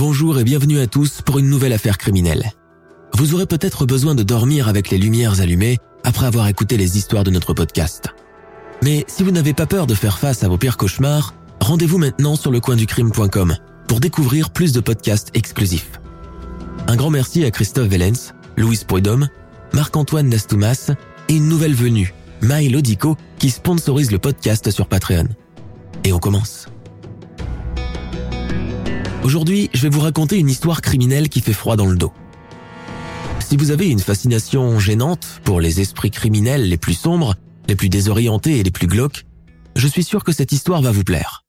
Bonjour et bienvenue à tous pour une nouvelle affaire criminelle. Vous aurez peut-être besoin de dormir avec les lumières allumées après avoir écouté les histoires de notre podcast. Mais si vous n'avez pas peur de faire face à vos pires cauchemars, rendez-vous maintenant sur lecoinducrime.com pour découvrir plus de podcasts exclusifs. Un grand merci à Christophe Vellens, Louis Poidom, Marc-Antoine Nastoumas et une nouvelle venue, Maï Lodico, qui sponsorise le podcast sur Patreon. Et on commence. Aujourd'hui, je vais vous raconter une histoire criminelle qui fait froid dans le dos. Si vous avez une fascination gênante pour les esprits criminels les plus sombres, les plus désorientés et les plus glauques, je suis sûr que cette histoire va vous plaire.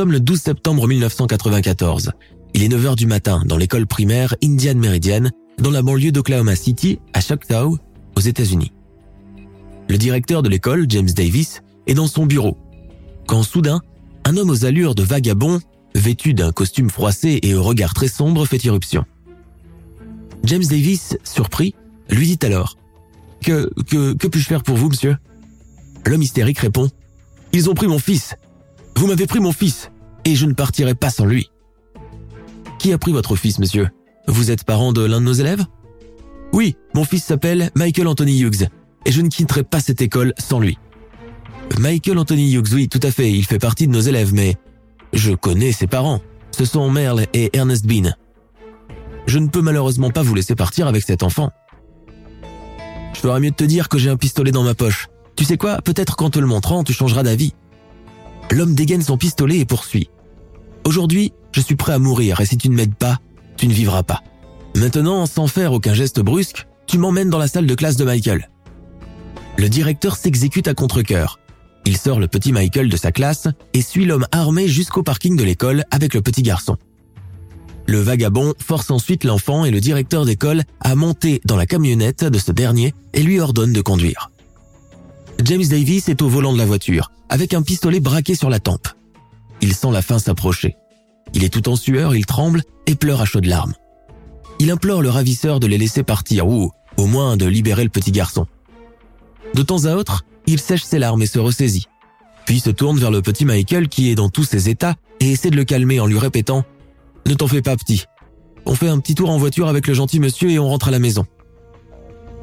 Sommes le 12 septembre 1994. Il est 9h du matin dans l'école primaire Indian Meridian, dans la banlieue d'Oklahoma City, à Choctaw, aux États-Unis. Le directeur de l'école, James Davis, est dans son bureau. Quand soudain, un homme aux allures de vagabond, vêtu d'un costume froissé et au regard très sombre, fait irruption. James Davis, surpris, lui dit alors Que, que, que puis-je faire pour vous, monsieur? L'homme hystérique répond Ils ont pris mon fils. Vous m'avez pris mon fils, et je ne partirai pas sans lui. Qui a pris votre fils, monsieur? Vous êtes parent de l'un de nos élèves? Oui, mon fils s'appelle Michael Anthony Hughes, et je ne quitterai pas cette école sans lui. Michael Anthony Hughes, oui, tout à fait, il fait partie de nos élèves, mais je connais ses parents. Ce sont Merle et Ernest Bean. Je ne peux malheureusement pas vous laisser partir avec cet enfant. Je ferais mieux de te dire que j'ai un pistolet dans ma poche. Tu sais quoi, peut-être qu'en te le montrant, tu changeras d'avis. L'homme dégaine son pistolet et poursuit. Aujourd'hui, je suis prêt à mourir et si tu ne m'aides pas, tu ne vivras pas. Maintenant, sans faire aucun geste brusque, tu m'emmènes dans la salle de classe de Michael. Le directeur s'exécute à contre-cœur. Il sort le petit Michael de sa classe et suit l'homme armé jusqu'au parking de l'école avec le petit garçon. Le vagabond force ensuite l'enfant et le directeur d'école à monter dans la camionnette de ce dernier et lui ordonne de conduire. James Davis est au volant de la voiture, avec un pistolet braqué sur la tempe. Il sent la fin s'approcher. Il est tout en sueur, il tremble et pleure à chaudes larmes. Il implore le ravisseur de les laisser partir ou, au moins, de libérer le petit garçon. De temps à autre, il sèche ses larmes et se ressaisit. Puis se tourne vers le petit Michael qui est dans tous ses états et essaie de le calmer en lui répétant ⁇ Ne t'en fais pas petit. On fait un petit tour en voiture avec le gentil monsieur et on rentre à la maison. ⁇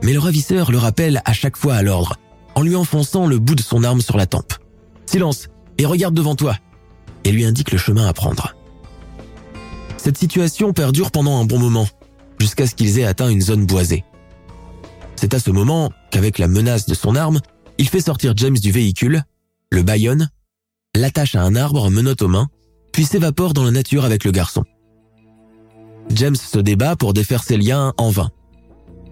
Mais le ravisseur le rappelle à chaque fois à l'ordre en lui enfonçant le bout de son arme sur la tempe. Silence et regarde devant toi et lui indique le chemin à prendre. Cette situation perdure pendant un bon moment, jusqu'à ce qu'ils aient atteint une zone boisée. C'est à ce moment qu'avec la menace de son arme, il fait sortir James du véhicule, le baillonne, l'attache à un arbre en aux mains, puis s'évapore dans la nature avec le garçon. James se débat pour défaire ses liens en vain.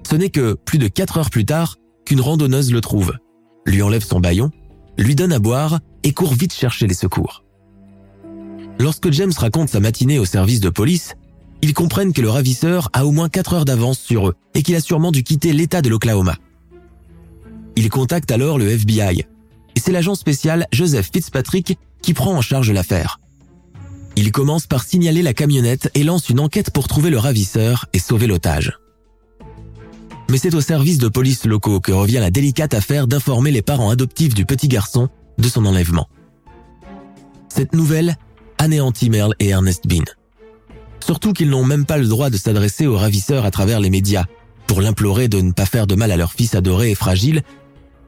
Ce n'est que plus de quatre heures plus tard qu'une randonneuse le trouve lui enlève son baillon, lui donne à boire et court vite chercher les secours. Lorsque James raconte sa matinée au service de police, ils comprennent que le ravisseur a au moins 4 heures d'avance sur eux et qu'il a sûrement dû quitter l'État de l'Oklahoma. Ils contactent alors le FBI et c'est l'agent spécial Joseph Fitzpatrick qui prend en charge l'affaire. Il commence par signaler la camionnette et lance une enquête pour trouver le ravisseur et sauver l'otage mais c'est au service de police locaux que revient la délicate affaire d'informer les parents adoptifs du petit garçon de son enlèvement. Cette nouvelle anéantit Merle et Ernest Bean. Surtout qu'ils n'ont même pas le droit de s'adresser au ravisseur à travers les médias pour l'implorer de ne pas faire de mal à leur fils adoré et fragile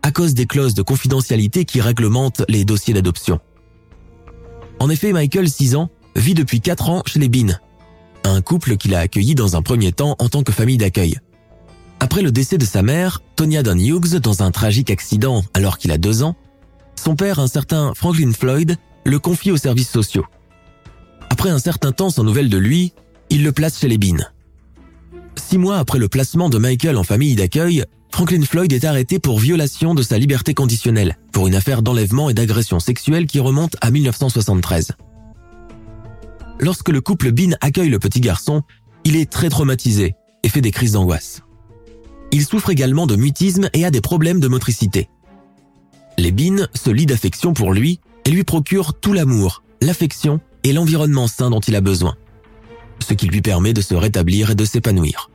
à cause des clauses de confidentialité qui réglementent les dossiers d'adoption. En effet, Michael, 6 ans, vit depuis 4 ans chez les Bean, un couple qu'il a accueilli dans un premier temps en tant que famille d'accueil. Après le décès de sa mère, Tonya Dunn Hughes, dans un tragique accident alors qu'il a 2 ans, son père, un certain Franklin Floyd, le confie aux services sociaux. Après un certain temps sans nouvelles de lui, il le place chez les Bean. Six mois après le placement de Michael en famille d'accueil, Franklin Floyd est arrêté pour violation de sa liberté conditionnelle, pour une affaire d'enlèvement et d'agression sexuelle qui remonte à 1973. Lorsque le couple Bean accueille le petit garçon, il est très traumatisé et fait des crises d'angoisse. Il souffre également de mutisme et a des problèmes de motricité. Bean se lient d'affection pour lui et lui procurent tout l'amour, l'affection et l'environnement sain dont il a besoin, ce qui lui permet de se rétablir et de s'épanouir.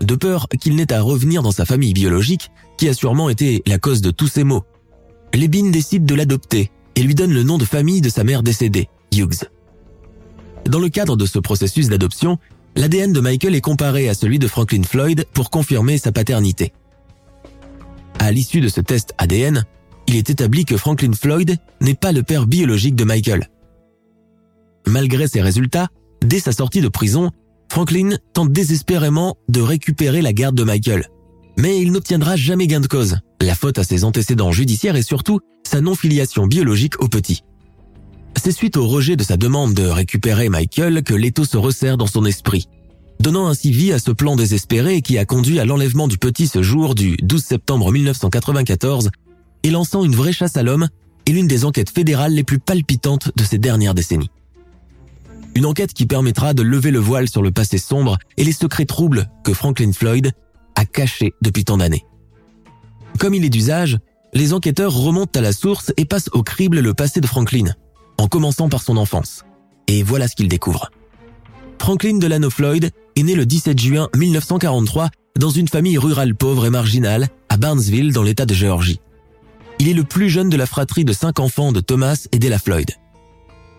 De peur qu'il n'ait à revenir dans sa famille biologique, qui a sûrement été la cause de tous ces maux, les Bean décident de l'adopter et lui donnent le nom de famille de sa mère décédée, Hughes. Dans le cadre de ce processus d'adoption, l'ADN de Michael est comparé à celui de Franklin Floyd pour confirmer sa paternité. À l'issue de ce test ADN, il est établi que Franklin Floyd n'est pas le père biologique de Michael. Malgré ces résultats, dès sa sortie de prison, Franklin tente désespérément de récupérer la garde de Michael. Mais il n'obtiendra jamais gain de cause, la faute à ses antécédents judiciaires et surtout sa non-filiation biologique au petit. C'est suite au rejet de sa demande de récupérer Michael que l'étau se resserre dans son esprit, donnant ainsi vie à ce plan désespéré qui a conduit à l'enlèvement du petit ce jour du 12 septembre 1994 et lançant une vraie chasse à l'homme et l'une des enquêtes fédérales les plus palpitantes de ces dernières décennies. Une enquête qui permettra de lever le voile sur le passé sombre et les secrets troubles que Franklin Floyd a cachés depuis tant d'années. Comme il est d'usage, les enquêteurs remontent à la source et passent au crible le passé de Franklin, en commençant par son enfance. Et voilà ce qu'ils découvrent. Franklin Delano Floyd est né le 17 juin 1943 dans une famille rurale pauvre et marginale à Barnesville dans l'état de Géorgie. Il est le plus jeune de la fratrie de cinq enfants de Thomas et Della Floyd.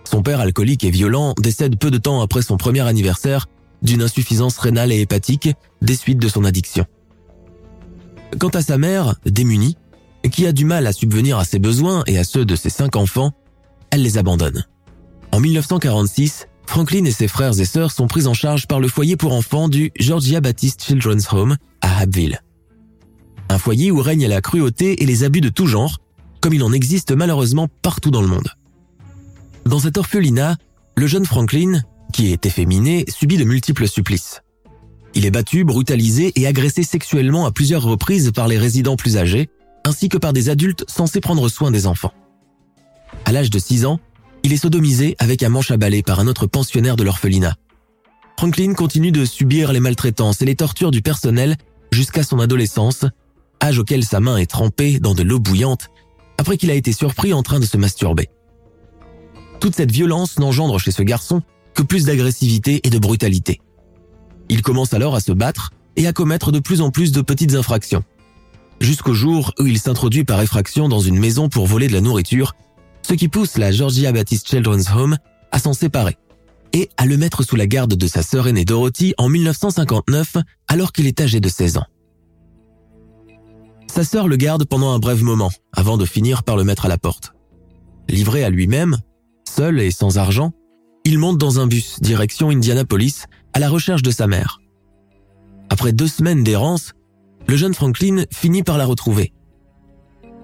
Son père alcoolique et violent décède peu de temps après son premier anniversaire d'une insuffisance rénale et hépatique des suites de son addiction. Quant à sa mère, démunie, qui a du mal à subvenir à ses besoins et à ceux de ses cinq enfants, elle les abandonne. En 1946, Franklin et ses frères et sœurs sont pris en charge par le foyer pour enfants du Georgia Baptist Children's Home à Abbeville. Un foyer où règne la cruauté et les abus de tout genre, comme il en existe malheureusement partout dans le monde. Dans cet orphelinat, le jeune Franklin, qui est efféminé, subit de multiples supplices. Il est battu, brutalisé et agressé sexuellement à plusieurs reprises par les résidents plus âgés, ainsi que par des adultes censés prendre soin des enfants. À l'âge de 6 ans, il est sodomisé avec un manche à balai par un autre pensionnaire de l'orphelinat. Franklin continue de subir les maltraitances et les tortures du personnel jusqu'à son adolescence, âge auquel sa main est trempée dans de l'eau bouillante après qu'il a été surpris en train de se masturber. Toute cette violence n'engendre chez ce garçon que plus d'agressivité et de brutalité. Il commence alors à se battre et à commettre de plus en plus de petites infractions. Jusqu'au jour où il s'introduit par effraction dans une maison pour voler de la nourriture ce qui pousse la Georgia Baptist Children's Home à s'en séparer et à le mettre sous la garde de sa sœur aînée Dorothy en 1959 alors qu'il est âgé de 16 ans. Sa sœur le garde pendant un bref moment avant de finir par le mettre à la porte. Livré à lui-même, seul et sans argent, il monte dans un bus direction Indianapolis à la recherche de sa mère. Après deux semaines d'errance, le jeune Franklin finit par la retrouver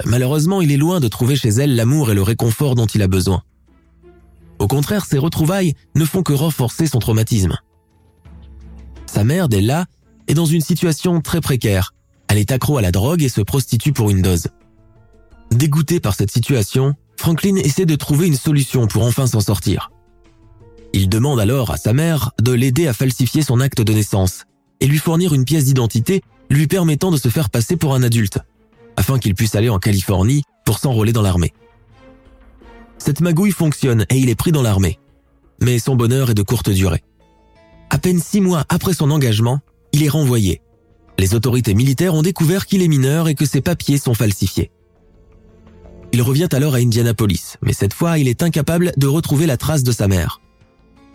Malheureusement, il est loin de trouver chez elle l'amour et le réconfort dont il a besoin. Au contraire, ces retrouvailles ne font que renforcer son traumatisme. Sa mère, Della, est dans une situation très précaire. Elle est accro à la drogue et se prostitue pour une dose. Dégoûté par cette situation, Franklin essaie de trouver une solution pour enfin s'en sortir. Il demande alors à sa mère de l'aider à falsifier son acte de naissance et lui fournir une pièce d'identité lui permettant de se faire passer pour un adulte afin qu'il puisse aller en Californie pour s'enrôler dans l'armée. Cette magouille fonctionne et il est pris dans l'armée. Mais son bonheur est de courte durée. À peine six mois après son engagement, il est renvoyé. Les autorités militaires ont découvert qu'il est mineur et que ses papiers sont falsifiés. Il revient alors à Indianapolis, mais cette fois il est incapable de retrouver la trace de sa mère.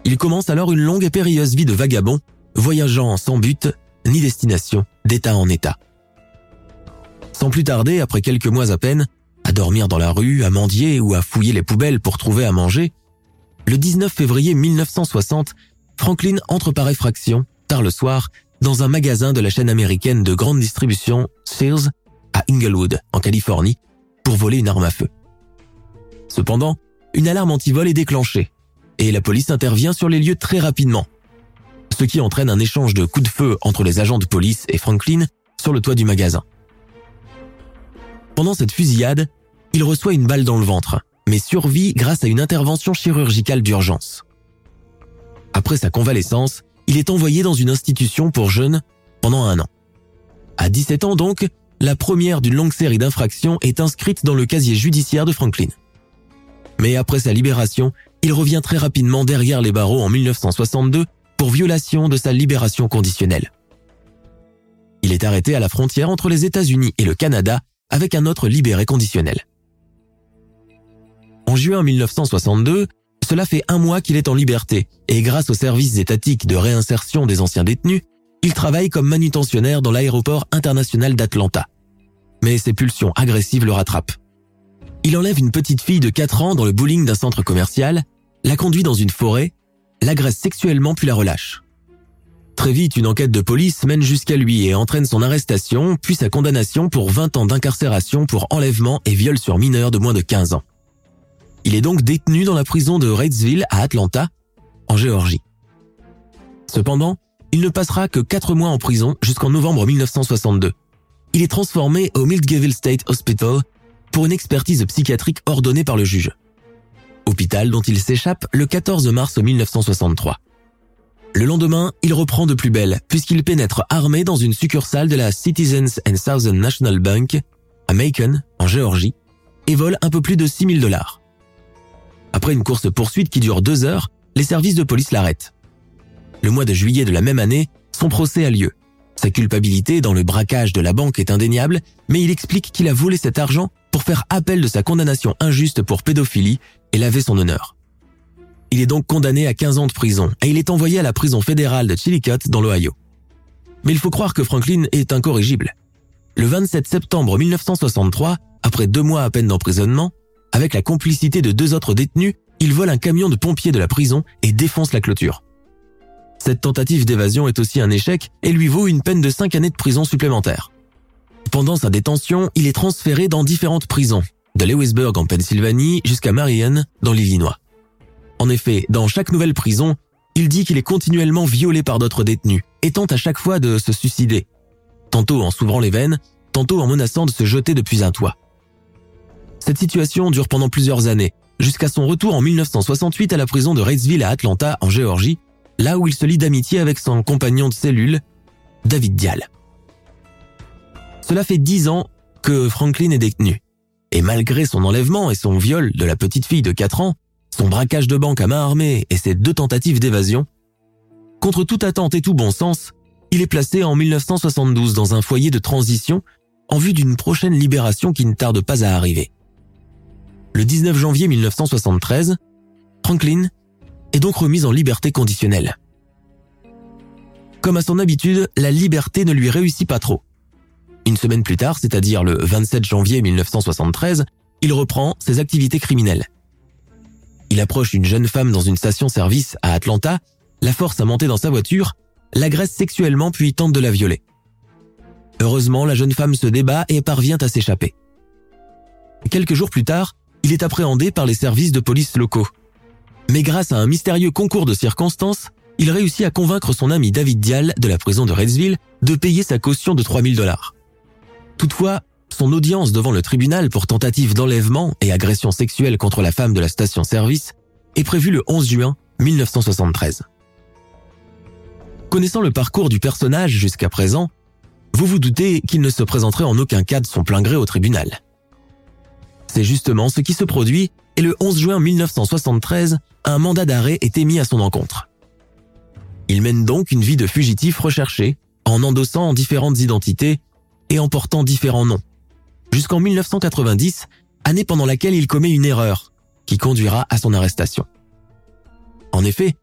Il commence alors une longue et périlleuse vie de vagabond, voyageant sans but ni destination, d'état en état. Sans plus tarder, après quelques mois à peine, à dormir dans la rue, à mendier ou à fouiller les poubelles pour trouver à manger, le 19 février 1960, Franklin entre par effraction, tard le soir, dans un magasin de la chaîne américaine de grande distribution Sears à Inglewood, en Californie, pour voler une arme à feu. Cependant, une alarme anti-vol est déclenchée et la police intervient sur les lieux très rapidement, ce qui entraîne un échange de coups de feu entre les agents de police et Franklin sur le toit du magasin. Pendant cette fusillade, il reçoit une balle dans le ventre, mais survit grâce à une intervention chirurgicale d'urgence. Après sa convalescence, il est envoyé dans une institution pour jeunes pendant un an. À 17 ans donc, la première d'une longue série d'infractions est inscrite dans le casier judiciaire de Franklin. Mais après sa libération, il revient très rapidement derrière les barreaux en 1962 pour violation de sa libération conditionnelle. Il est arrêté à la frontière entre les États-Unis et le Canada avec un autre libéré conditionnel. En juin 1962, cela fait un mois qu'il est en liberté et grâce aux services étatiques de réinsertion des anciens détenus, il travaille comme manutentionnaire dans l'aéroport international d'Atlanta. Mais ses pulsions agressives le rattrapent. Il enlève une petite fille de 4 ans dans le bowling d'un centre commercial, la conduit dans une forêt, l'agresse sexuellement puis la relâche. Très vite, une enquête de police mène jusqu'à lui et entraîne son arrestation puis sa condamnation pour 20 ans d'incarcération pour enlèvement et viol sur mineur de moins de 15 ans. Il est donc détenu dans la prison de Reidsville à Atlanta, en Géorgie. Cependant, il ne passera que 4 mois en prison jusqu'en novembre 1962. Il est transformé au Miltgeville State Hospital pour une expertise psychiatrique ordonnée par le juge. Hôpital dont il s'échappe le 14 mars 1963. Le lendemain, il reprend de plus belle puisqu'il pénètre armé dans une succursale de la Citizens and Southern National Bank à Macon, en Géorgie, et vole un peu plus de 6000 dollars. Après une course-poursuite qui dure deux heures, les services de police l'arrêtent. Le mois de juillet de la même année, son procès a lieu. Sa culpabilité dans le braquage de la banque est indéniable, mais il explique qu'il a volé cet argent pour faire appel de sa condamnation injuste pour pédophilie et laver son honneur. Il est donc condamné à 15 ans de prison et il est envoyé à la prison fédérale de Chillicothe dans l'Ohio. Mais il faut croire que Franklin est incorrigible. Le 27 septembre 1963, après deux mois à peine d'emprisonnement, avec la complicité de deux autres détenus, il vole un camion de pompiers de la prison et défonce la clôture. Cette tentative d'évasion est aussi un échec et lui vaut une peine de cinq années de prison supplémentaire. Pendant sa détention, il est transféré dans différentes prisons, de Lewisburg en Pennsylvanie jusqu'à Marion dans l'Illinois. En effet, dans chaque nouvelle prison, il dit qu'il est continuellement violé par d'autres détenus et tente à chaque fois de se suicider, tantôt en s'ouvrant les veines, tantôt en menaçant de se jeter depuis un toit. Cette situation dure pendant plusieurs années, jusqu'à son retour en 1968 à la prison de Reidsville à Atlanta, en Géorgie, là où il se lie d'amitié avec son compagnon de cellule, David Dial. Cela fait dix ans que Franklin est détenu. Et malgré son enlèvement et son viol de la petite fille de 4 ans, son braquage de banque à main armée et ses deux tentatives d'évasion, contre toute attente et tout bon sens, il est placé en 1972 dans un foyer de transition en vue d'une prochaine libération qui ne tarde pas à arriver le 19 janvier 1973, Franklin est donc remise en liberté conditionnelle. Comme à son habitude, la liberté ne lui réussit pas trop. Une semaine plus tard, c'est-à-dire le 27 janvier 1973, il reprend ses activités criminelles. Il approche une jeune femme dans une station-service à Atlanta, la force à monter dans sa voiture, l'agresse sexuellement puis tente de la violer. Heureusement, la jeune femme se débat et parvient à s'échapper. Quelques jours plus tard, il est appréhendé par les services de police locaux. Mais grâce à un mystérieux concours de circonstances, il réussit à convaincre son ami David Dial de la prison de Redsville de payer sa caution de 3000 dollars. Toutefois, son audience devant le tribunal pour tentative d'enlèvement et agression sexuelle contre la femme de la station-service est prévue le 11 juin 1973. Connaissant le parcours du personnage jusqu'à présent, vous vous doutez qu'il ne se présenterait en aucun cas de son plein gré au tribunal. C'est justement ce qui se produit et le 11 juin 1973, un mandat d'arrêt est émis à son encontre. Il mène donc une vie de fugitif recherché, en endossant différentes identités et en portant différents noms, jusqu'en 1990, année pendant laquelle il commet une erreur qui conduira à son arrestation. En effet,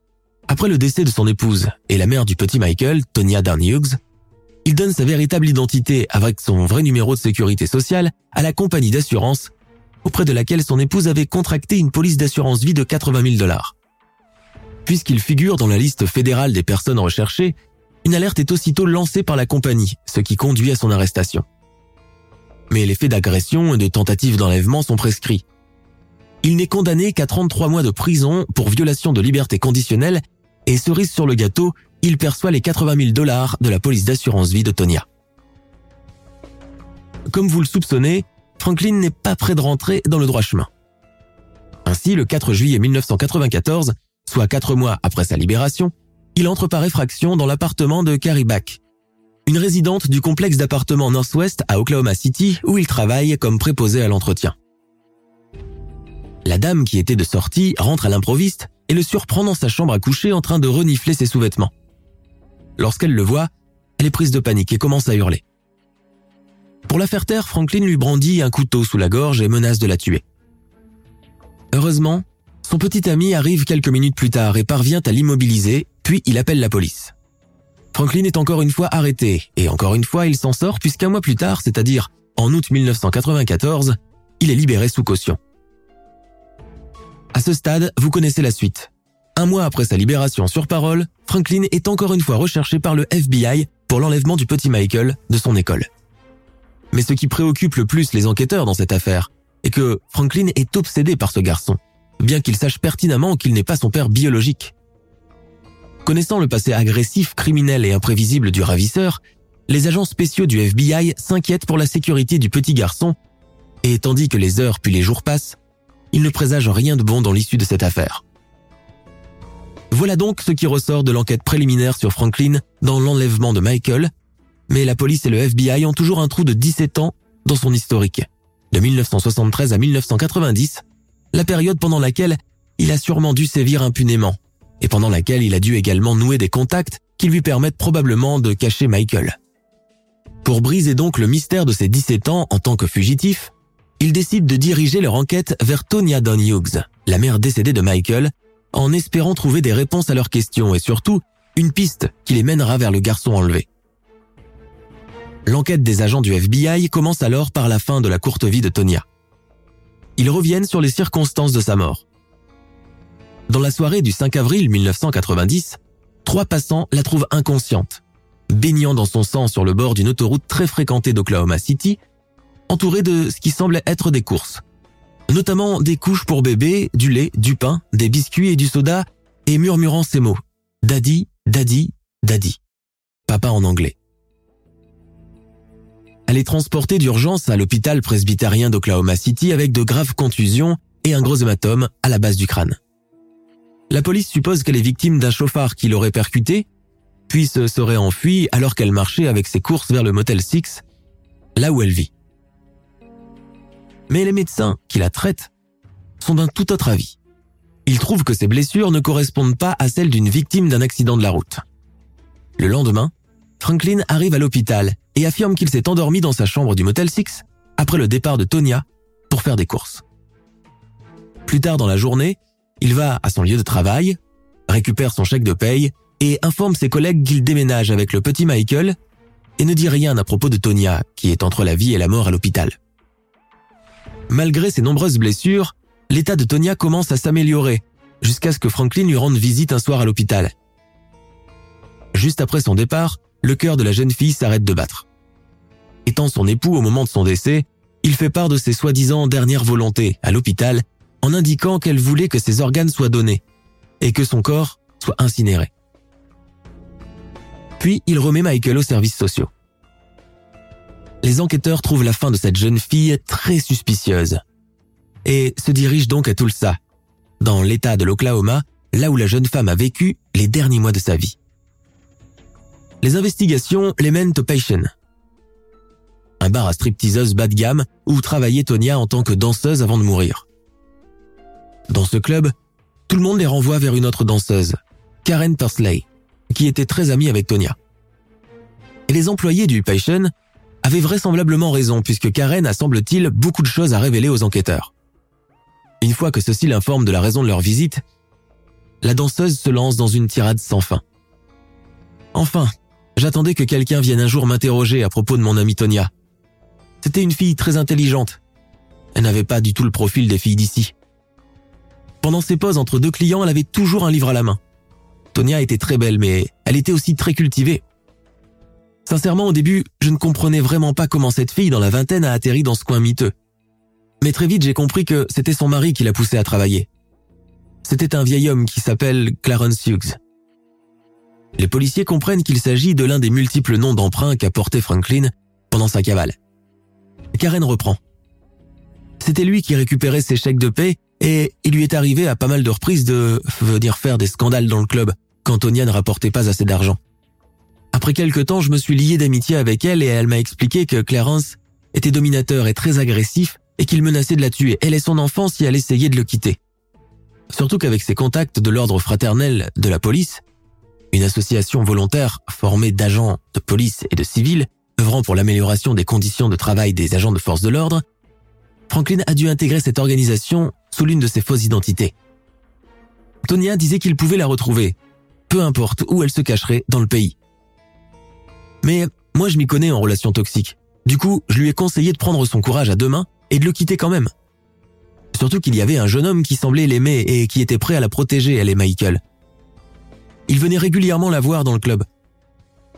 Après le décès de son épouse et la mère du petit Michael, Tonya Darn Hughes, il donne sa véritable identité avec son vrai numéro de sécurité sociale à la compagnie d'assurance auprès de laquelle son épouse avait contracté une police d'assurance vie de 80 000 dollars. Puisqu'il figure dans la liste fédérale des personnes recherchées, une alerte est aussitôt lancée par la compagnie, ce qui conduit à son arrestation. Mais les faits d'agression et de tentative d'enlèvement sont prescrits. Il n'est condamné qu'à 33 mois de prison pour violation de liberté conditionnelle et cerise sur le gâteau, il perçoit les 80 000 dollars de la police d'assurance vie de Tonya. Comme vous le soupçonnez, Franklin n'est pas prêt de rentrer dans le droit chemin. Ainsi, le 4 juillet 1994, soit quatre mois après sa libération, il entre par effraction dans l'appartement de Carrie une résidente du complexe d'appartements Northwest à Oklahoma City où il travaille comme préposé à l'entretien. La dame qui était de sortie rentre à l'improviste et le surprend dans sa chambre à coucher en train de renifler ses sous-vêtements. Lorsqu'elle le voit, elle est prise de panique et commence à hurler. Pour la faire taire, Franklin lui brandit un couteau sous la gorge et menace de la tuer. Heureusement, son petit ami arrive quelques minutes plus tard et parvient à l'immobiliser, puis il appelle la police. Franklin est encore une fois arrêté, et encore une fois il s'en sort puisqu'un mois plus tard, c'est-à-dire en août 1994, il est libéré sous caution. À ce stade, vous connaissez la suite. Un mois après sa libération sur parole, Franklin est encore une fois recherché par le FBI pour l'enlèvement du petit Michael de son école. Mais ce qui préoccupe le plus les enquêteurs dans cette affaire est que Franklin est obsédé par ce garçon, bien qu'il sache pertinemment qu'il n'est pas son père biologique. Connaissant le passé agressif, criminel et imprévisible du ravisseur, les agents spéciaux du FBI s'inquiètent pour la sécurité du petit garçon, et tandis que les heures puis les jours passent, ils ne présagent rien de bon dans l'issue de cette affaire. Voilà donc ce qui ressort de l'enquête préliminaire sur Franklin dans l'enlèvement de Michael, mais la police et le FBI ont toujours un trou de 17 ans dans son historique. De 1973 à 1990, la période pendant laquelle il a sûrement dû sévir impunément, et pendant laquelle il a dû également nouer des contacts qui lui permettent probablement de cacher Michael. Pour briser donc le mystère de ses 17 ans en tant que fugitif, ils décident de diriger leur enquête vers Tonya Don Hughes, la mère décédée de Michael, en espérant trouver des réponses à leurs questions et surtout une piste qui les mènera vers le garçon enlevé. L'enquête des agents du FBI commence alors par la fin de la courte vie de Tonya. Ils reviennent sur les circonstances de sa mort. Dans la soirée du 5 avril 1990, trois passants la trouvent inconsciente, baignant dans son sang sur le bord d'une autoroute très fréquentée d'Oklahoma City, entourée de ce qui semble être des courses, notamment des couches pour bébé, du lait, du pain, des biscuits et du soda, et murmurant ces mots Daddy, Daddy, Daddy. Papa en anglais. Elle est transportée d'urgence à l'hôpital presbytérien d'Oklahoma City avec de graves contusions et un gros hématome à la base du crâne. La police suppose qu'elle est victime d'un chauffard qui l'aurait percuté, puis se serait enfui alors qu'elle marchait avec ses courses vers le motel 6, là où elle vit. Mais les médecins qui la traitent sont d'un tout autre avis. Ils trouvent que ses blessures ne correspondent pas à celles d'une victime d'un accident de la route. Le lendemain, Franklin arrive à l'hôpital et affirme qu'il s'est endormi dans sa chambre du Motel 6 après le départ de Tonya pour faire des courses. Plus tard dans la journée, il va à son lieu de travail, récupère son chèque de paye et informe ses collègues qu'il déménage avec le petit Michael et ne dit rien à propos de Tonya, qui est entre la vie et la mort à l'hôpital. Malgré ses nombreuses blessures, l'état de Tonya commence à s'améliorer jusqu'à ce que Franklin lui rende visite un soir à l'hôpital. Juste après son départ, le cœur de la jeune fille s'arrête de battre. Étant son époux au moment de son décès, il fait part de ses soi-disant dernières volontés à l'hôpital en indiquant qu'elle voulait que ses organes soient donnés et que son corps soit incinéré. Puis il remet Michael aux services sociaux. Les enquêteurs trouvent la fin de cette jeune fille très suspicieuse et se dirigent donc à Tulsa, dans l'état de l'Oklahoma, là où la jeune femme a vécu les derniers mois de sa vie. Les investigations les mènent au Passion, un bar à stripteaseuse bas de gamme où travaillait Tonya en tant que danseuse avant de mourir. Dans ce club, tout le monde les renvoie vers une autre danseuse, Karen Persley, qui était très amie avec Tonya. Et les employés du Passion avaient vraisemblablement raison puisque Karen a semble-t-il beaucoup de choses à révéler aux enquêteurs. Une fois que ceux-ci l'informent de la raison de leur visite, la danseuse se lance dans une tirade sans fin. Enfin, j'attendais que quelqu'un vienne un jour m'interroger à propos de mon amie Tonia. C'était une fille très intelligente. Elle n'avait pas du tout le profil des filles d'ici. Pendant ses pauses entre deux clients, elle avait toujours un livre à la main. Tonia était très belle, mais elle était aussi très cultivée. Sincèrement, au début, je ne comprenais vraiment pas comment cette fille dans la vingtaine a atterri dans ce coin miteux. Mais très vite, j'ai compris que c'était son mari qui la poussait à travailler. C'était un vieil homme qui s'appelle Clarence Hughes. Les policiers comprennent qu'il s'agit de l'un des multiples noms d'emprunt qu'a porté Franklin pendant sa cavale. Karen reprend. C'était lui qui récupérait ses chèques de paix et il lui est arrivé à pas mal de reprises de venir faire des scandales dans le club quand Tonya ne rapportait pas assez d'argent. Après quelque temps, je me suis lié d'amitié avec elle et elle m'a expliqué que Clarence était dominateur et très agressif et qu'il menaçait de la tuer, elle et son enfant, si elle essayait de le quitter. Surtout qu'avec ses contacts de l'ordre fraternel de la police, une association volontaire formée d'agents de police et de civils œuvrant pour l'amélioration des conditions de travail des agents de force de l'ordre, Franklin a dû intégrer cette organisation sous l'une de ses fausses identités. Tonya disait qu'il pouvait la retrouver, peu importe où elle se cacherait dans le pays. Mais moi je m'y connais en relations toxiques. Du coup, je lui ai conseillé de prendre son courage à deux mains et de le quitter quand même. Surtout qu'il y avait un jeune homme qui semblait l'aimer et qui était prêt à la protéger, elle et Michael. Il venait régulièrement la voir dans le club.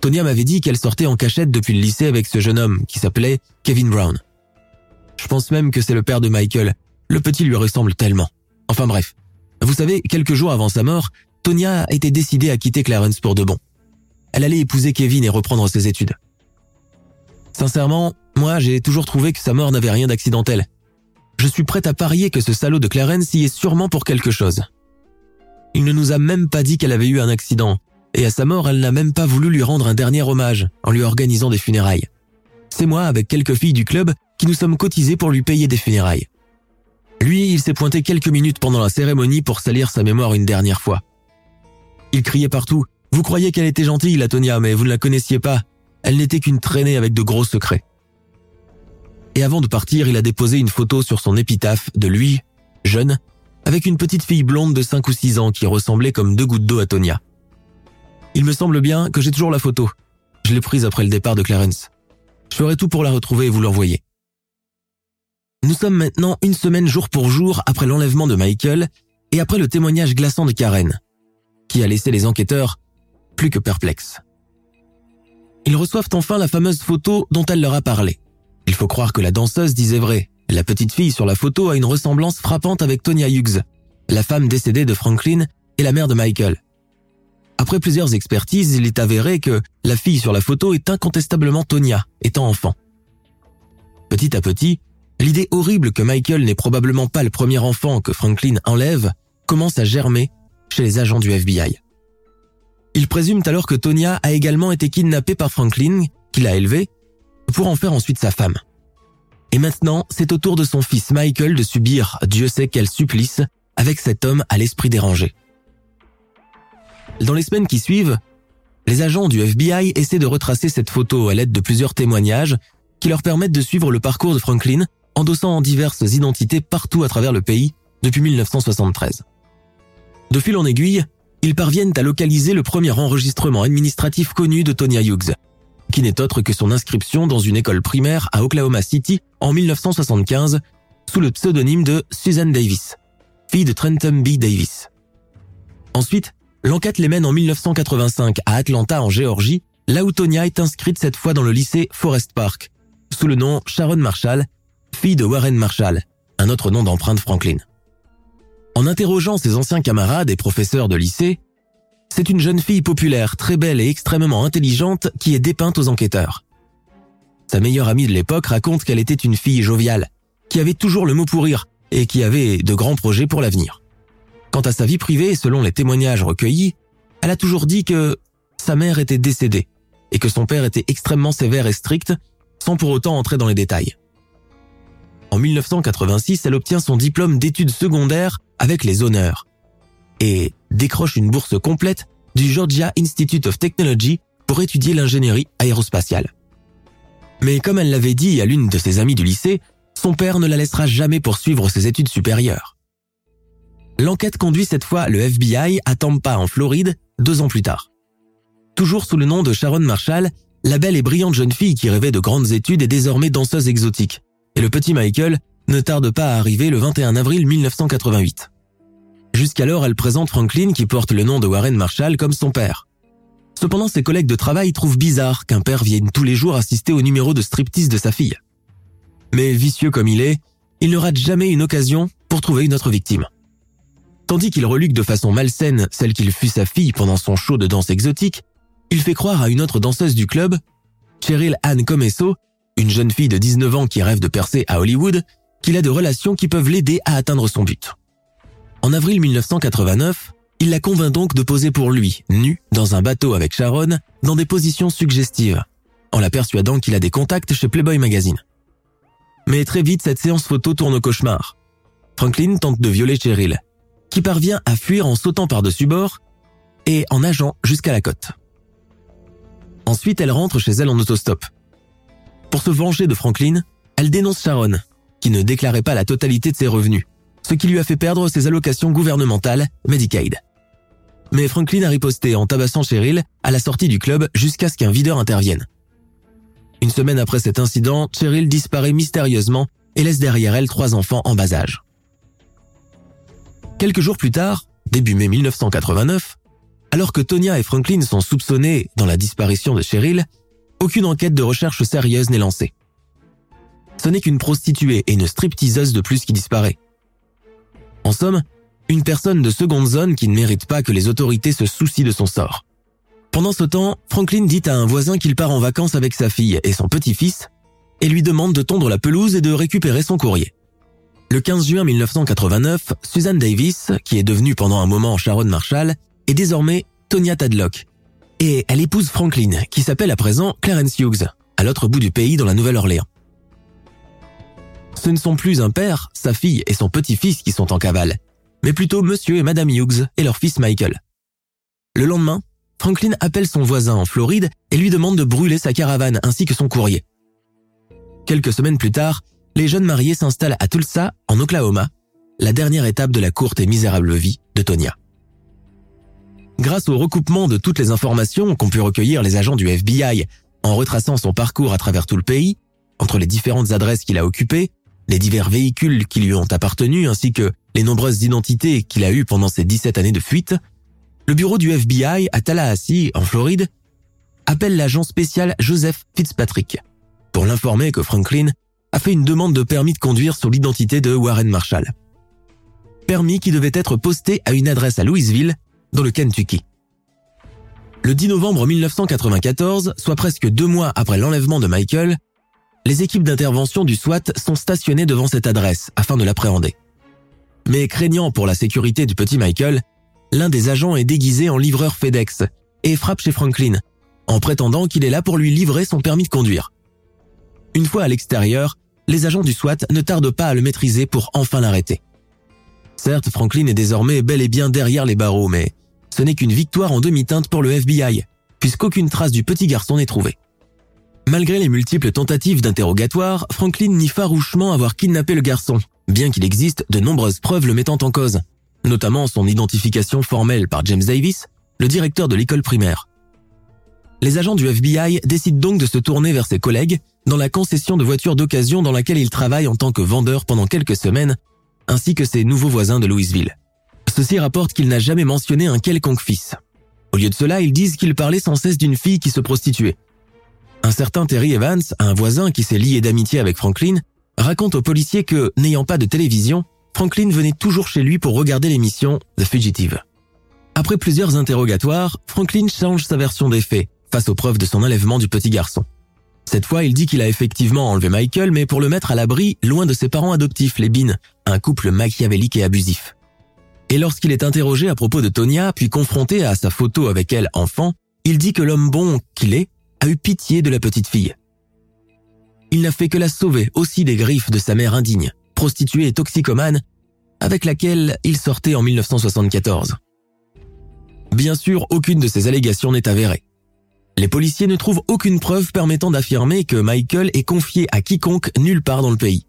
Tonya m'avait dit qu'elle sortait en cachette depuis le lycée avec ce jeune homme qui s'appelait Kevin Brown. Je pense même que c'est le père de Michael. Le petit lui ressemble tellement. Enfin bref. Vous savez, quelques jours avant sa mort, Tonya était décidée à quitter Clarence pour de bon. Elle allait épouser Kevin et reprendre ses études. Sincèrement, moi j'ai toujours trouvé que sa mort n'avait rien d'accidentel. Je suis prête à parier que ce salaud de Clarence y est sûrement pour quelque chose. Il ne nous a même pas dit qu'elle avait eu un accident, et à sa mort, elle n'a même pas voulu lui rendre un dernier hommage en lui organisant des funérailles. C'est moi, avec quelques filles du club, qui nous sommes cotisés pour lui payer des funérailles. Lui, il s'est pointé quelques minutes pendant la cérémonie pour salir sa mémoire une dernière fois. Il criait partout « Vous croyez qu'elle était gentille, la Tonia, mais vous ne la connaissiez pas. Elle n'était qu'une traînée avec de gros secrets. » Et avant de partir, il a déposé une photo sur son épitaphe de lui, jeune, avec une petite fille blonde de 5 ou 6 ans qui ressemblait comme deux gouttes d'eau à Tonia. Il me semble bien que j'ai toujours la photo. Je l'ai prise après le départ de Clarence. Je ferai tout pour la retrouver et vous l'envoyer. Nous sommes maintenant une semaine jour pour jour après l'enlèvement de Michael et après le témoignage glaçant de Karen, qui a laissé les enquêteurs plus que perplexes. Ils reçoivent enfin la fameuse photo dont elle leur a parlé. Il faut croire que la danseuse disait vrai. La petite fille sur la photo a une ressemblance frappante avec Tonya Hughes, la femme décédée de Franklin et la mère de Michael. Après plusieurs expertises, il est avéré que la fille sur la photo est incontestablement Tonya, étant enfant. Petit à petit, l'idée horrible que Michael n'est probablement pas le premier enfant que Franklin enlève commence à germer chez les agents du FBI. Ils présument alors que Tonya a également été kidnappée par Franklin, qui l'a élevée, pour en faire ensuite sa femme. Et maintenant, c'est au tour de son fils Michael de subir Dieu sait quel supplice avec cet homme à l'esprit dérangé. Dans les semaines qui suivent, les agents du FBI essaient de retracer cette photo à l'aide de plusieurs témoignages qui leur permettent de suivre le parcours de Franklin endossant en diverses identités partout à travers le pays depuis 1973. De fil en aiguille, ils parviennent à localiser le premier enregistrement administratif connu de Tonya Hughes, qui n'est autre que son inscription dans une école primaire à Oklahoma City en 1975 sous le pseudonyme de Susan Davis, fille de Trenton B. Davis. Ensuite, l'enquête les mène en 1985 à Atlanta en Géorgie, là où Tonya est inscrite cette fois dans le lycée Forest Park, sous le nom Sharon Marshall, fille de Warren Marshall, un autre nom d'empreinte Franklin. En interrogeant ses anciens camarades et professeurs de lycée, c'est une jeune fille populaire, très belle et extrêmement intelligente qui est dépeinte aux enquêteurs. Sa meilleure amie de l'époque raconte qu'elle était une fille joviale, qui avait toujours le mot pour rire et qui avait de grands projets pour l'avenir. Quant à sa vie privée, selon les témoignages recueillis, elle a toujours dit que sa mère était décédée et que son père était extrêmement sévère et strict, sans pour autant entrer dans les détails. En 1986, elle obtient son diplôme d'études secondaires avec les honneurs et décroche une bourse complète du Georgia Institute of Technology pour étudier l'ingénierie aérospatiale. Mais comme elle l'avait dit à l'une de ses amies du lycée, son père ne la laissera jamais poursuivre ses études supérieures. L'enquête conduit cette fois le FBI à Tampa, en Floride, deux ans plus tard. Toujours sous le nom de Sharon Marshall, la belle et brillante jeune fille qui rêvait de grandes études est désormais danseuse exotique. Et le petit Michael ne tarde pas à arriver le 21 avril 1988. Jusqu'alors, elle présente Franklin qui porte le nom de Warren Marshall comme son père. Cependant, ses collègues de travail trouvent bizarre qu'un père vienne tous les jours assister au numéro de striptease de sa fille. Mais vicieux comme il est, il ne rate jamais une occasion pour trouver une autre victime. Tandis qu'il reluque de façon malsaine celle qu'il fut sa fille pendant son show de danse exotique, il fait croire à une autre danseuse du club, Cheryl Ann Comesso, une jeune fille de 19 ans qui rêve de percer à Hollywood, qu'il a de relations qui peuvent l'aider à atteindre son but. En avril 1989, il la convainc donc de poser pour lui, nu, dans un bateau avec Sharon, dans des positions suggestives, en la persuadant qu'il a des contacts chez Playboy Magazine. Mais très vite, cette séance photo tourne au cauchemar. Franklin tente de violer Cheryl, qui parvient à fuir en sautant par-dessus bord et en nageant jusqu'à la côte. Ensuite, elle rentre chez elle en autostop. Pour se venger de Franklin, elle dénonce Sharon, qui ne déclarait pas la totalité de ses revenus, ce qui lui a fait perdre ses allocations gouvernementales Medicaid. Mais Franklin a riposté en tabassant Cheryl à la sortie du club jusqu'à ce qu'un videur intervienne. Une semaine après cet incident, Cheryl disparaît mystérieusement et laisse derrière elle trois enfants en bas âge. Quelques jours plus tard, début mai 1989, alors que Tonya et Franklin sont soupçonnés dans la disparition de Cheryl, aucune enquête de recherche sérieuse n'est lancée. Ce n'est qu'une prostituée et une stripteaseuse de plus qui disparaît. En somme, une personne de seconde zone qui ne mérite pas que les autorités se soucient de son sort. Pendant ce temps, Franklin dit à un voisin qu'il part en vacances avec sa fille et son petit-fils et lui demande de tondre la pelouse et de récupérer son courrier. Le 15 juin 1989, Susan Davis, qui est devenue pendant un moment Sharon Marshall, est désormais Tonya Tadlock. Et elle épouse Franklin, qui s'appelle à présent Clarence Hughes, à l'autre bout du pays dans la Nouvelle-Orléans. Ce ne sont plus un père, sa fille et son petit-fils qui sont en cavale, mais plutôt monsieur et madame Hughes et leur fils Michael. Le lendemain, Franklin appelle son voisin en Floride et lui demande de brûler sa caravane ainsi que son courrier. Quelques semaines plus tard, les jeunes mariés s'installent à Tulsa, en Oklahoma, la dernière étape de la courte et misérable vie de Tonya. Grâce au recoupement de toutes les informations qu'ont pu recueillir les agents du FBI en retraçant son parcours à travers tout le pays, entre les différentes adresses qu'il a occupées, les divers véhicules qui lui ont appartenu ainsi que les nombreuses identités qu'il a eues pendant ses 17 années de fuite, le bureau du FBI à Tallahassee, en Floride, appelle l'agent spécial Joseph Fitzpatrick pour l'informer que Franklin a fait une demande de permis de conduire sur l'identité de Warren Marshall. Permis qui devait être posté à une adresse à Louisville, dans le Kentucky. Le 10 novembre 1994, soit presque deux mois après l'enlèvement de Michael, les équipes d'intervention du SWAT sont stationnées devant cette adresse afin de l'appréhender. Mais craignant pour la sécurité du petit Michael, l'un des agents est déguisé en livreur FedEx et frappe chez Franklin, en prétendant qu'il est là pour lui livrer son permis de conduire. Une fois à l'extérieur, les agents du SWAT ne tardent pas à le maîtriser pour enfin l'arrêter. Certes, Franklin est désormais bel et bien derrière les barreaux, mais ce n'est qu'une victoire en demi-teinte pour le FBI, puisqu'aucune trace du petit garçon n'est trouvée. Malgré les multiples tentatives d'interrogatoire, Franklin nie farouchement avoir kidnappé le garçon, bien qu'il existe de nombreuses preuves le mettant en cause, notamment son identification formelle par James Davis, le directeur de l'école primaire. Les agents du FBI décident donc de se tourner vers ses collègues dans la concession de voitures d'occasion dans laquelle il travaille en tant que vendeur pendant quelques semaines, ainsi que ses nouveaux voisins de Louisville. Ceci rapporte qu'il n'a jamais mentionné un quelconque fils. Au lieu de cela, ils disent qu'il parlait sans cesse d'une fille qui se prostituait. Un certain Terry Evans, un voisin qui s'est lié d'amitié avec Franklin, raconte aux policiers que, n'ayant pas de télévision, Franklin venait toujours chez lui pour regarder l'émission The Fugitive. Après plusieurs interrogatoires, Franklin change sa version des faits face aux preuves de son enlèvement du petit garçon. Cette fois, il dit qu'il a effectivement enlevé Michael, mais pour le mettre à l'abri, loin de ses parents adoptifs, les Bean, un couple machiavélique et abusif. Et lorsqu'il est interrogé à propos de Tonya, puis confronté à sa photo avec elle enfant, il dit que l'homme bon qu'il est a eu pitié de la petite fille. Il n'a fait que la sauver aussi des griffes de sa mère indigne, prostituée et toxicomane, avec laquelle il sortait en 1974. Bien sûr, aucune de ces allégations n'est avérée. Les policiers ne trouvent aucune preuve permettant d'affirmer que Michael est confié à quiconque nulle part dans le pays.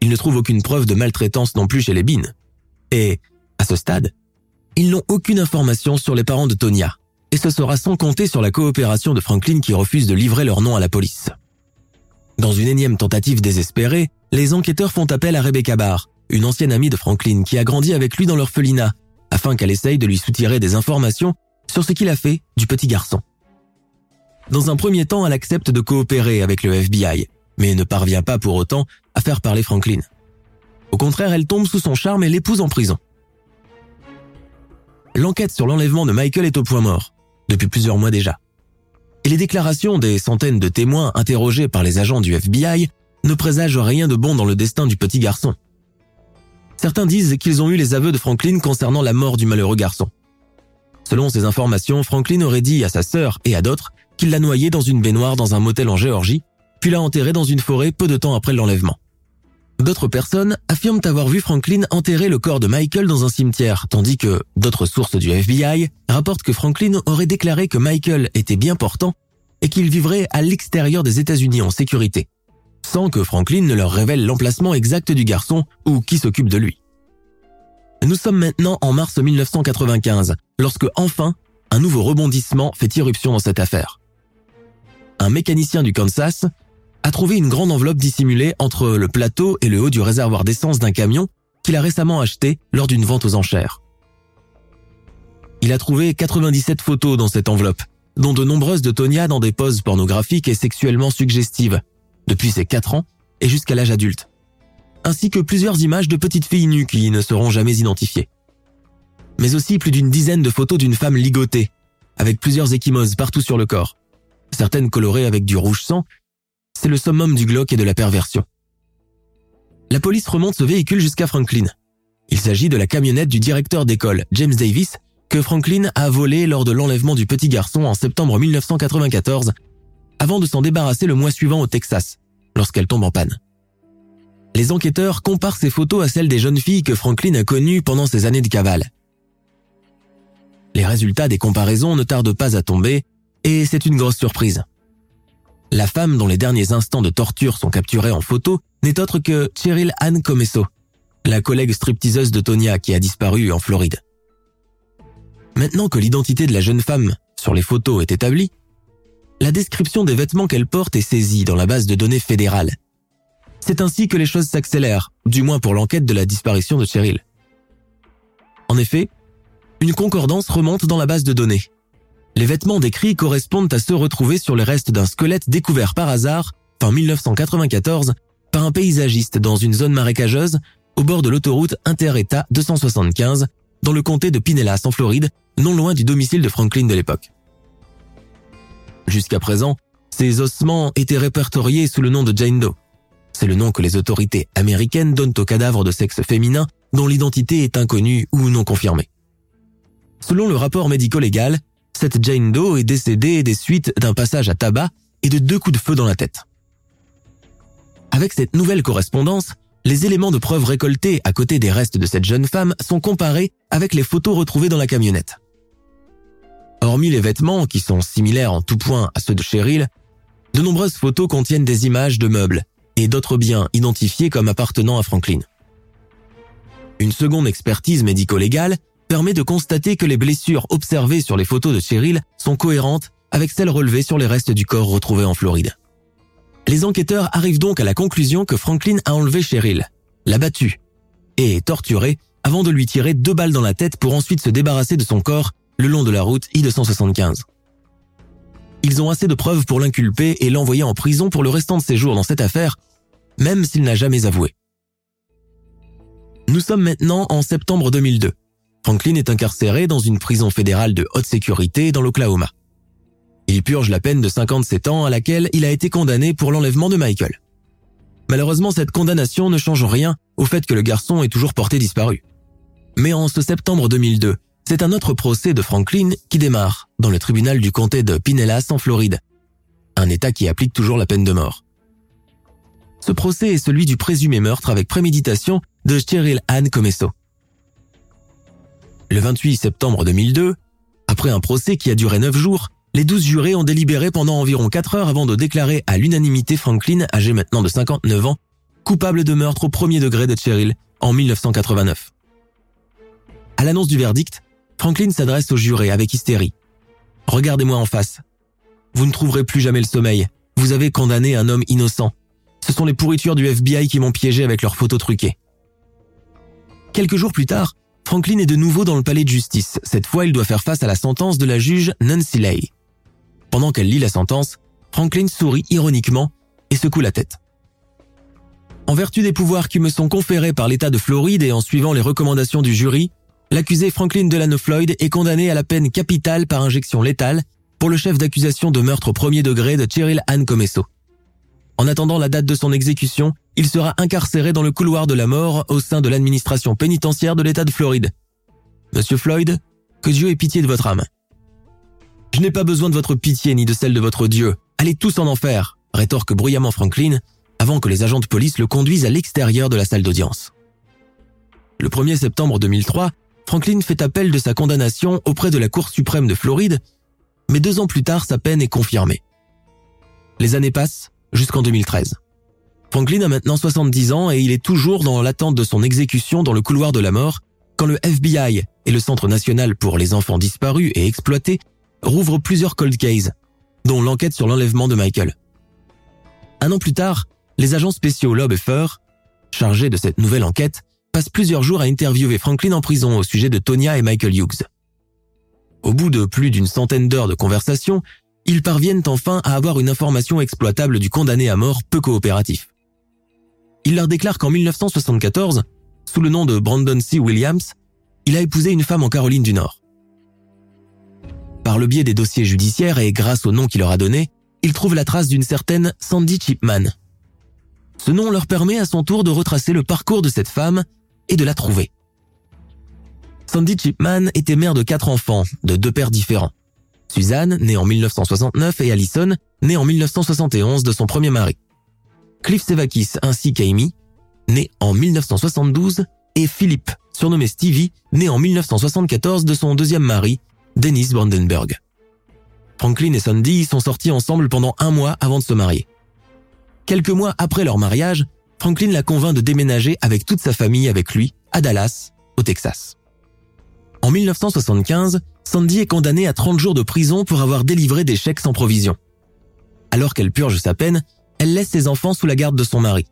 Ils ne trouvent aucune preuve de maltraitance non plus chez les Bean. Et, à ce stade, ils n'ont aucune information sur les parents de Tonya, et ce sera sans compter sur la coopération de Franklin qui refuse de livrer leur nom à la police. Dans une énième tentative désespérée, les enquêteurs font appel à Rebecca Barr, une ancienne amie de Franklin qui a grandi avec lui dans l'orphelinat, afin qu'elle essaye de lui soutirer des informations sur ce qu'il a fait du petit garçon. Dans un premier temps, elle accepte de coopérer avec le FBI, mais ne parvient pas pour autant à faire parler Franklin. Au contraire, elle tombe sous son charme et l'épouse en prison. L'enquête sur l'enlèvement de Michael est au point mort, depuis plusieurs mois déjà. Et les déclarations des centaines de témoins interrogés par les agents du FBI ne présagent rien de bon dans le destin du petit garçon. Certains disent qu'ils ont eu les aveux de Franklin concernant la mort du malheureux garçon. Selon ces informations, Franklin aurait dit à sa sœur et à d'autres qu'il l'a noyé dans une baignoire dans un motel en Géorgie, puis l'a enterré dans une forêt peu de temps après l'enlèvement. D'autres personnes affirment avoir vu Franklin enterrer le corps de Michael dans un cimetière, tandis que d'autres sources du FBI rapportent que Franklin aurait déclaré que Michael était bien portant et qu'il vivrait à l'extérieur des États-Unis en sécurité, sans que Franklin ne leur révèle l'emplacement exact du garçon ou qui s'occupe de lui. Nous sommes maintenant en mars 1995, lorsque enfin, un nouveau rebondissement fait irruption dans cette affaire. Un mécanicien du Kansas a trouvé une grande enveloppe dissimulée entre le plateau et le haut du réservoir d'essence d'un camion qu'il a récemment acheté lors d'une vente aux enchères. Il a trouvé 97 photos dans cette enveloppe, dont de nombreuses de Tonya dans des poses pornographiques et sexuellement suggestives, depuis ses 4 ans et jusqu'à l'âge adulte, ainsi que plusieurs images de petites filles nues qui ne seront jamais identifiées. Mais aussi plus d'une dizaine de photos d'une femme ligotée, avec plusieurs échymoses partout sur le corps, certaines colorées avec du rouge sang c'est le summum du glauque et de la perversion. La police remonte ce véhicule jusqu'à Franklin. Il s'agit de la camionnette du directeur d'école, James Davis, que Franklin a volée lors de l'enlèvement du petit garçon en septembre 1994, avant de s'en débarrasser le mois suivant au Texas, lorsqu'elle tombe en panne. Les enquêteurs comparent ces photos à celles des jeunes filles que Franklin a connues pendant ses années de cavale. Les résultats des comparaisons ne tardent pas à tomber, et c'est une grosse surprise. La femme dont les derniers instants de torture sont capturés en photo n'est autre que Cheryl Ann Comesso, la collègue stripteaseuse de Tonya qui a disparu en Floride. Maintenant que l'identité de la jeune femme sur les photos est établie, la description des vêtements qu'elle porte est saisie dans la base de données fédérale. C'est ainsi que les choses s'accélèrent, du moins pour l'enquête de la disparition de Cheryl. En effet, une concordance remonte dans la base de données les vêtements décrits correspondent à ceux retrouvés sur les restes d'un squelette découvert par hasard, fin 1994, par un paysagiste dans une zone marécageuse au bord de l'autoroute Inter-État 275 dans le comté de Pinellas en Floride, non loin du domicile de Franklin de l'époque. Jusqu'à présent, ces ossements étaient répertoriés sous le nom de Jane Doe. C'est le nom que les autorités américaines donnent aux cadavres de sexe féminin dont l'identité est inconnue ou non confirmée. Selon le rapport médico-légal, cette Jane Doe est décédée des suites d'un passage à tabac et de deux coups de feu dans la tête. Avec cette nouvelle correspondance, les éléments de preuve récoltés à côté des restes de cette jeune femme sont comparés avec les photos retrouvées dans la camionnette. Hormis les vêtements, qui sont similaires en tout point à ceux de Cheryl, de nombreuses photos contiennent des images de meubles et d'autres biens identifiés comme appartenant à Franklin. Une seconde expertise médico-légale permet de constater que les blessures observées sur les photos de Cheryl sont cohérentes avec celles relevées sur les restes du corps retrouvés en Floride. Les enquêteurs arrivent donc à la conclusion que Franklin a enlevé Cheryl, l'a battue et torturée avant de lui tirer deux balles dans la tête pour ensuite se débarrasser de son corps le long de la route I-275. Ils ont assez de preuves pour l'inculper et l'envoyer en prison pour le restant de ses jours dans cette affaire, même s'il n'a jamais avoué. Nous sommes maintenant en septembre 2002. Franklin est incarcéré dans une prison fédérale de haute sécurité dans l'Oklahoma. Il purge la peine de 57 ans à laquelle il a été condamné pour l'enlèvement de Michael. Malheureusement, cette condamnation ne change rien au fait que le garçon est toujours porté disparu. Mais en ce septembre 2002, c'est un autre procès de Franklin qui démarre dans le tribunal du comté de Pinellas en Floride, un État qui applique toujours la peine de mort. Ce procès est celui du présumé meurtre avec préméditation de Cheryl Ann Comesso. Le 28 septembre 2002, après un procès qui a duré 9 jours, les 12 jurés ont délibéré pendant environ 4 heures avant de déclarer à l'unanimité Franklin, âgé maintenant de 59 ans, coupable de meurtre au premier degré de Cheryl en 1989. À l'annonce du verdict, Franklin s'adresse au juré avec hystérie. Regardez-moi en face. Vous ne trouverez plus jamais le sommeil. Vous avez condamné un homme innocent. Ce sont les pourritures du FBI qui m'ont piégé avec leurs photos truquées. Quelques jours plus tard, Franklin est de nouveau dans le palais de justice. Cette fois, il doit faire face à la sentence de la juge Nancy Lay. Pendant qu'elle lit la sentence, Franklin sourit ironiquement et secoue la tête. En vertu des pouvoirs qui me sont conférés par l'État de Floride et en suivant les recommandations du jury, l'accusé Franklin Delano Floyd est condamné à la peine capitale par injection létale pour le chef d'accusation de meurtre au premier degré de Cheryl Ann Comesso. En attendant la date de son exécution, il sera incarcéré dans le couloir de la mort au sein de l'administration pénitentiaire de l'État de Floride. Monsieur Floyd, que Dieu ait pitié de votre âme. Je n'ai pas besoin de votre pitié ni de celle de votre Dieu. Allez tous en enfer, rétorque bruyamment Franklin, avant que les agents de police le conduisent à l'extérieur de la salle d'audience. Le 1er septembre 2003, Franklin fait appel de sa condamnation auprès de la Cour suprême de Floride, mais deux ans plus tard, sa peine est confirmée. Les années passent jusqu'en 2013. Franklin a maintenant 70 ans et il est toujours dans l'attente de son exécution dans le couloir de la mort quand le FBI et le Centre national pour les enfants disparus et exploités rouvrent plusieurs cold cases, dont l'enquête sur l'enlèvement de Michael. Un an plus tard, les agents spéciaux Loeb et Fur, chargés de cette nouvelle enquête, passent plusieurs jours à interviewer Franklin en prison au sujet de Tonya et Michael Hughes. Au bout de plus d'une centaine d'heures de conversation, ils parviennent enfin à avoir une information exploitable du condamné à mort peu coopératif. Il leur déclare qu'en 1974, sous le nom de Brandon C. Williams, il a épousé une femme en Caroline du Nord. Par le biais des dossiers judiciaires et grâce au nom qu'il leur a donné, ils trouvent la trace d'une certaine Sandy Chipman, ce nom leur permet à son tour de retracer le parcours de cette femme et de la trouver. Sandy Chipman était mère de quatre enfants, de deux pères différents. Suzanne, née en 1969, et Allison, née en 1971 de son premier mari. Cliff Sevakis ainsi qu'Amy, née en 1972, et Philippe, surnommé Stevie, né en 1974 de son deuxième mari, Dennis Brandenburg. Franklin et Sandy sont sortis ensemble pendant un mois avant de se marier. Quelques mois après leur mariage, Franklin la convainc de déménager avec toute sa famille avec lui à Dallas, au Texas. En 1975, Sandy est condamnée à 30 jours de prison pour avoir délivré des chèques sans provision. Alors qu'elle purge sa peine, elle laisse ses enfants sous la garde de son mari.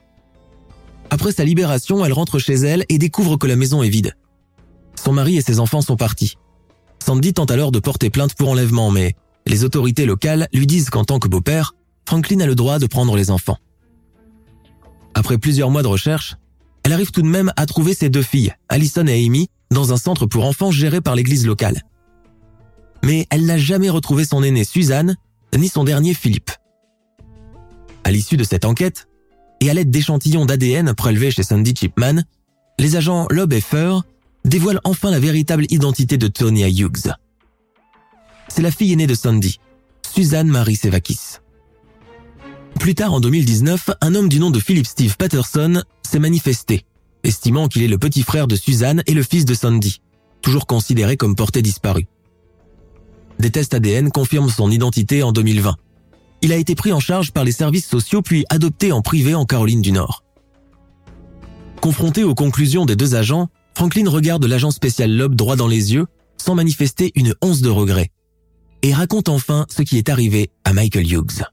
Après sa libération, elle rentre chez elle et découvre que la maison est vide. Son mari et ses enfants sont partis. Sandy tente alors de porter plainte pour enlèvement, mais les autorités locales lui disent qu'en tant que beau-père, Franklin a le droit de prendre les enfants. Après plusieurs mois de recherche, elle arrive tout de même à trouver ses deux filles, Allison et Amy, dans un centre pour enfants géré par l'église locale. Mais elle n'a jamais retrouvé son aîné Suzanne, ni son dernier Philippe. À l'issue de cette enquête, et à l'aide d'échantillons d'ADN prélevés chez Sandy Chipman, les agents Loeb et Fur dévoilent enfin la véritable identité de Tonya Hughes. C'est la fille aînée de Sandy, Suzanne Marie Sevakis. Plus tard en 2019, un homme du nom de Philip Steve Patterson s'est manifesté, estimant qu'il est le petit frère de Suzanne et le fils de Sandy, toujours considéré comme porté disparu. Des tests ADN confirment son identité en 2020. Il a été pris en charge par les services sociaux puis adopté en privé en Caroline du Nord. Confronté aux conclusions des deux agents, Franklin regarde l'agent spécial Loeb droit dans les yeux, sans manifester une once de regret, et raconte enfin ce qui est arrivé à Michael Hughes.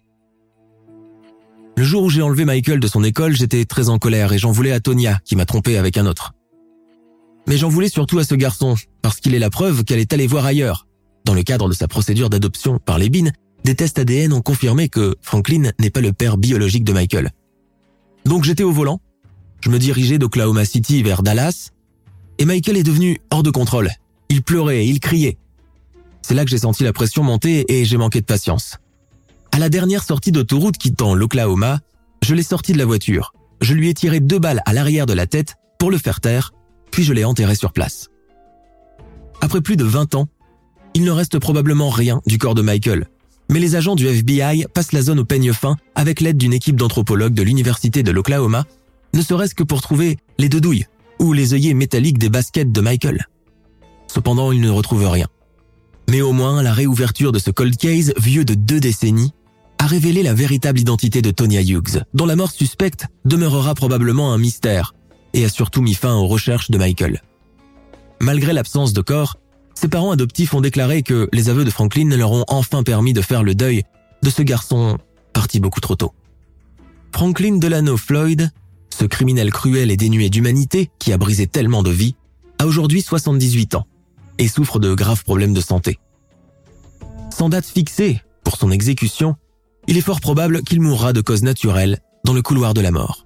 Le jour où j'ai enlevé Michael de son école, j'étais très en colère et j'en voulais à Tonya, qui m'a trompé avec un autre. Mais j'en voulais surtout à ce garçon, parce qu'il est la preuve qu'elle est allée voir ailleurs. Dans le cadre de sa procédure d'adoption par les BIN, des tests ADN ont confirmé que Franklin n'est pas le père biologique de Michael. Donc j'étais au volant, je me dirigeais d'Oklahoma City vers Dallas, et Michael est devenu hors de contrôle. Il pleurait, il criait. C'est là que j'ai senti la pression monter et j'ai manqué de patience. À la dernière sortie d'autoroute quittant l'Oklahoma, je l'ai sorti de la voiture. Je lui ai tiré deux balles à l'arrière de la tête pour le faire taire, puis je l'ai enterré sur place. Après plus de 20 ans, il ne reste probablement rien du corps de Michael, mais les agents du FBI passent la zone au peigne fin avec l'aide d'une équipe d'anthropologues de l'université de l'Oklahoma, ne serait-ce que pour trouver les deux douilles ou les œillets métalliques des baskets de Michael. Cependant, ils ne retrouvent rien. Mais au moins, la réouverture de ce cold case, vieux de deux décennies, a révélé la véritable identité de Tonya Hughes, dont la mort suspecte demeurera probablement un mystère, et a surtout mis fin aux recherches de Michael. Malgré l'absence de corps, ses parents adoptifs ont déclaré que les aveux de Franklin leur ont enfin permis de faire le deuil de ce garçon parti beaucoup trop tôt. Franklin Delano Floyd, ce criminel cruel et dénué d'humanité qui a brisé tellement de vies, a aujourd'hui 78 ans et souffre de graves problèmes de santé. Sans date fixée pour son exécution, il est fort probable qu'il mourra de cause naturelle dans le couloir de la mort.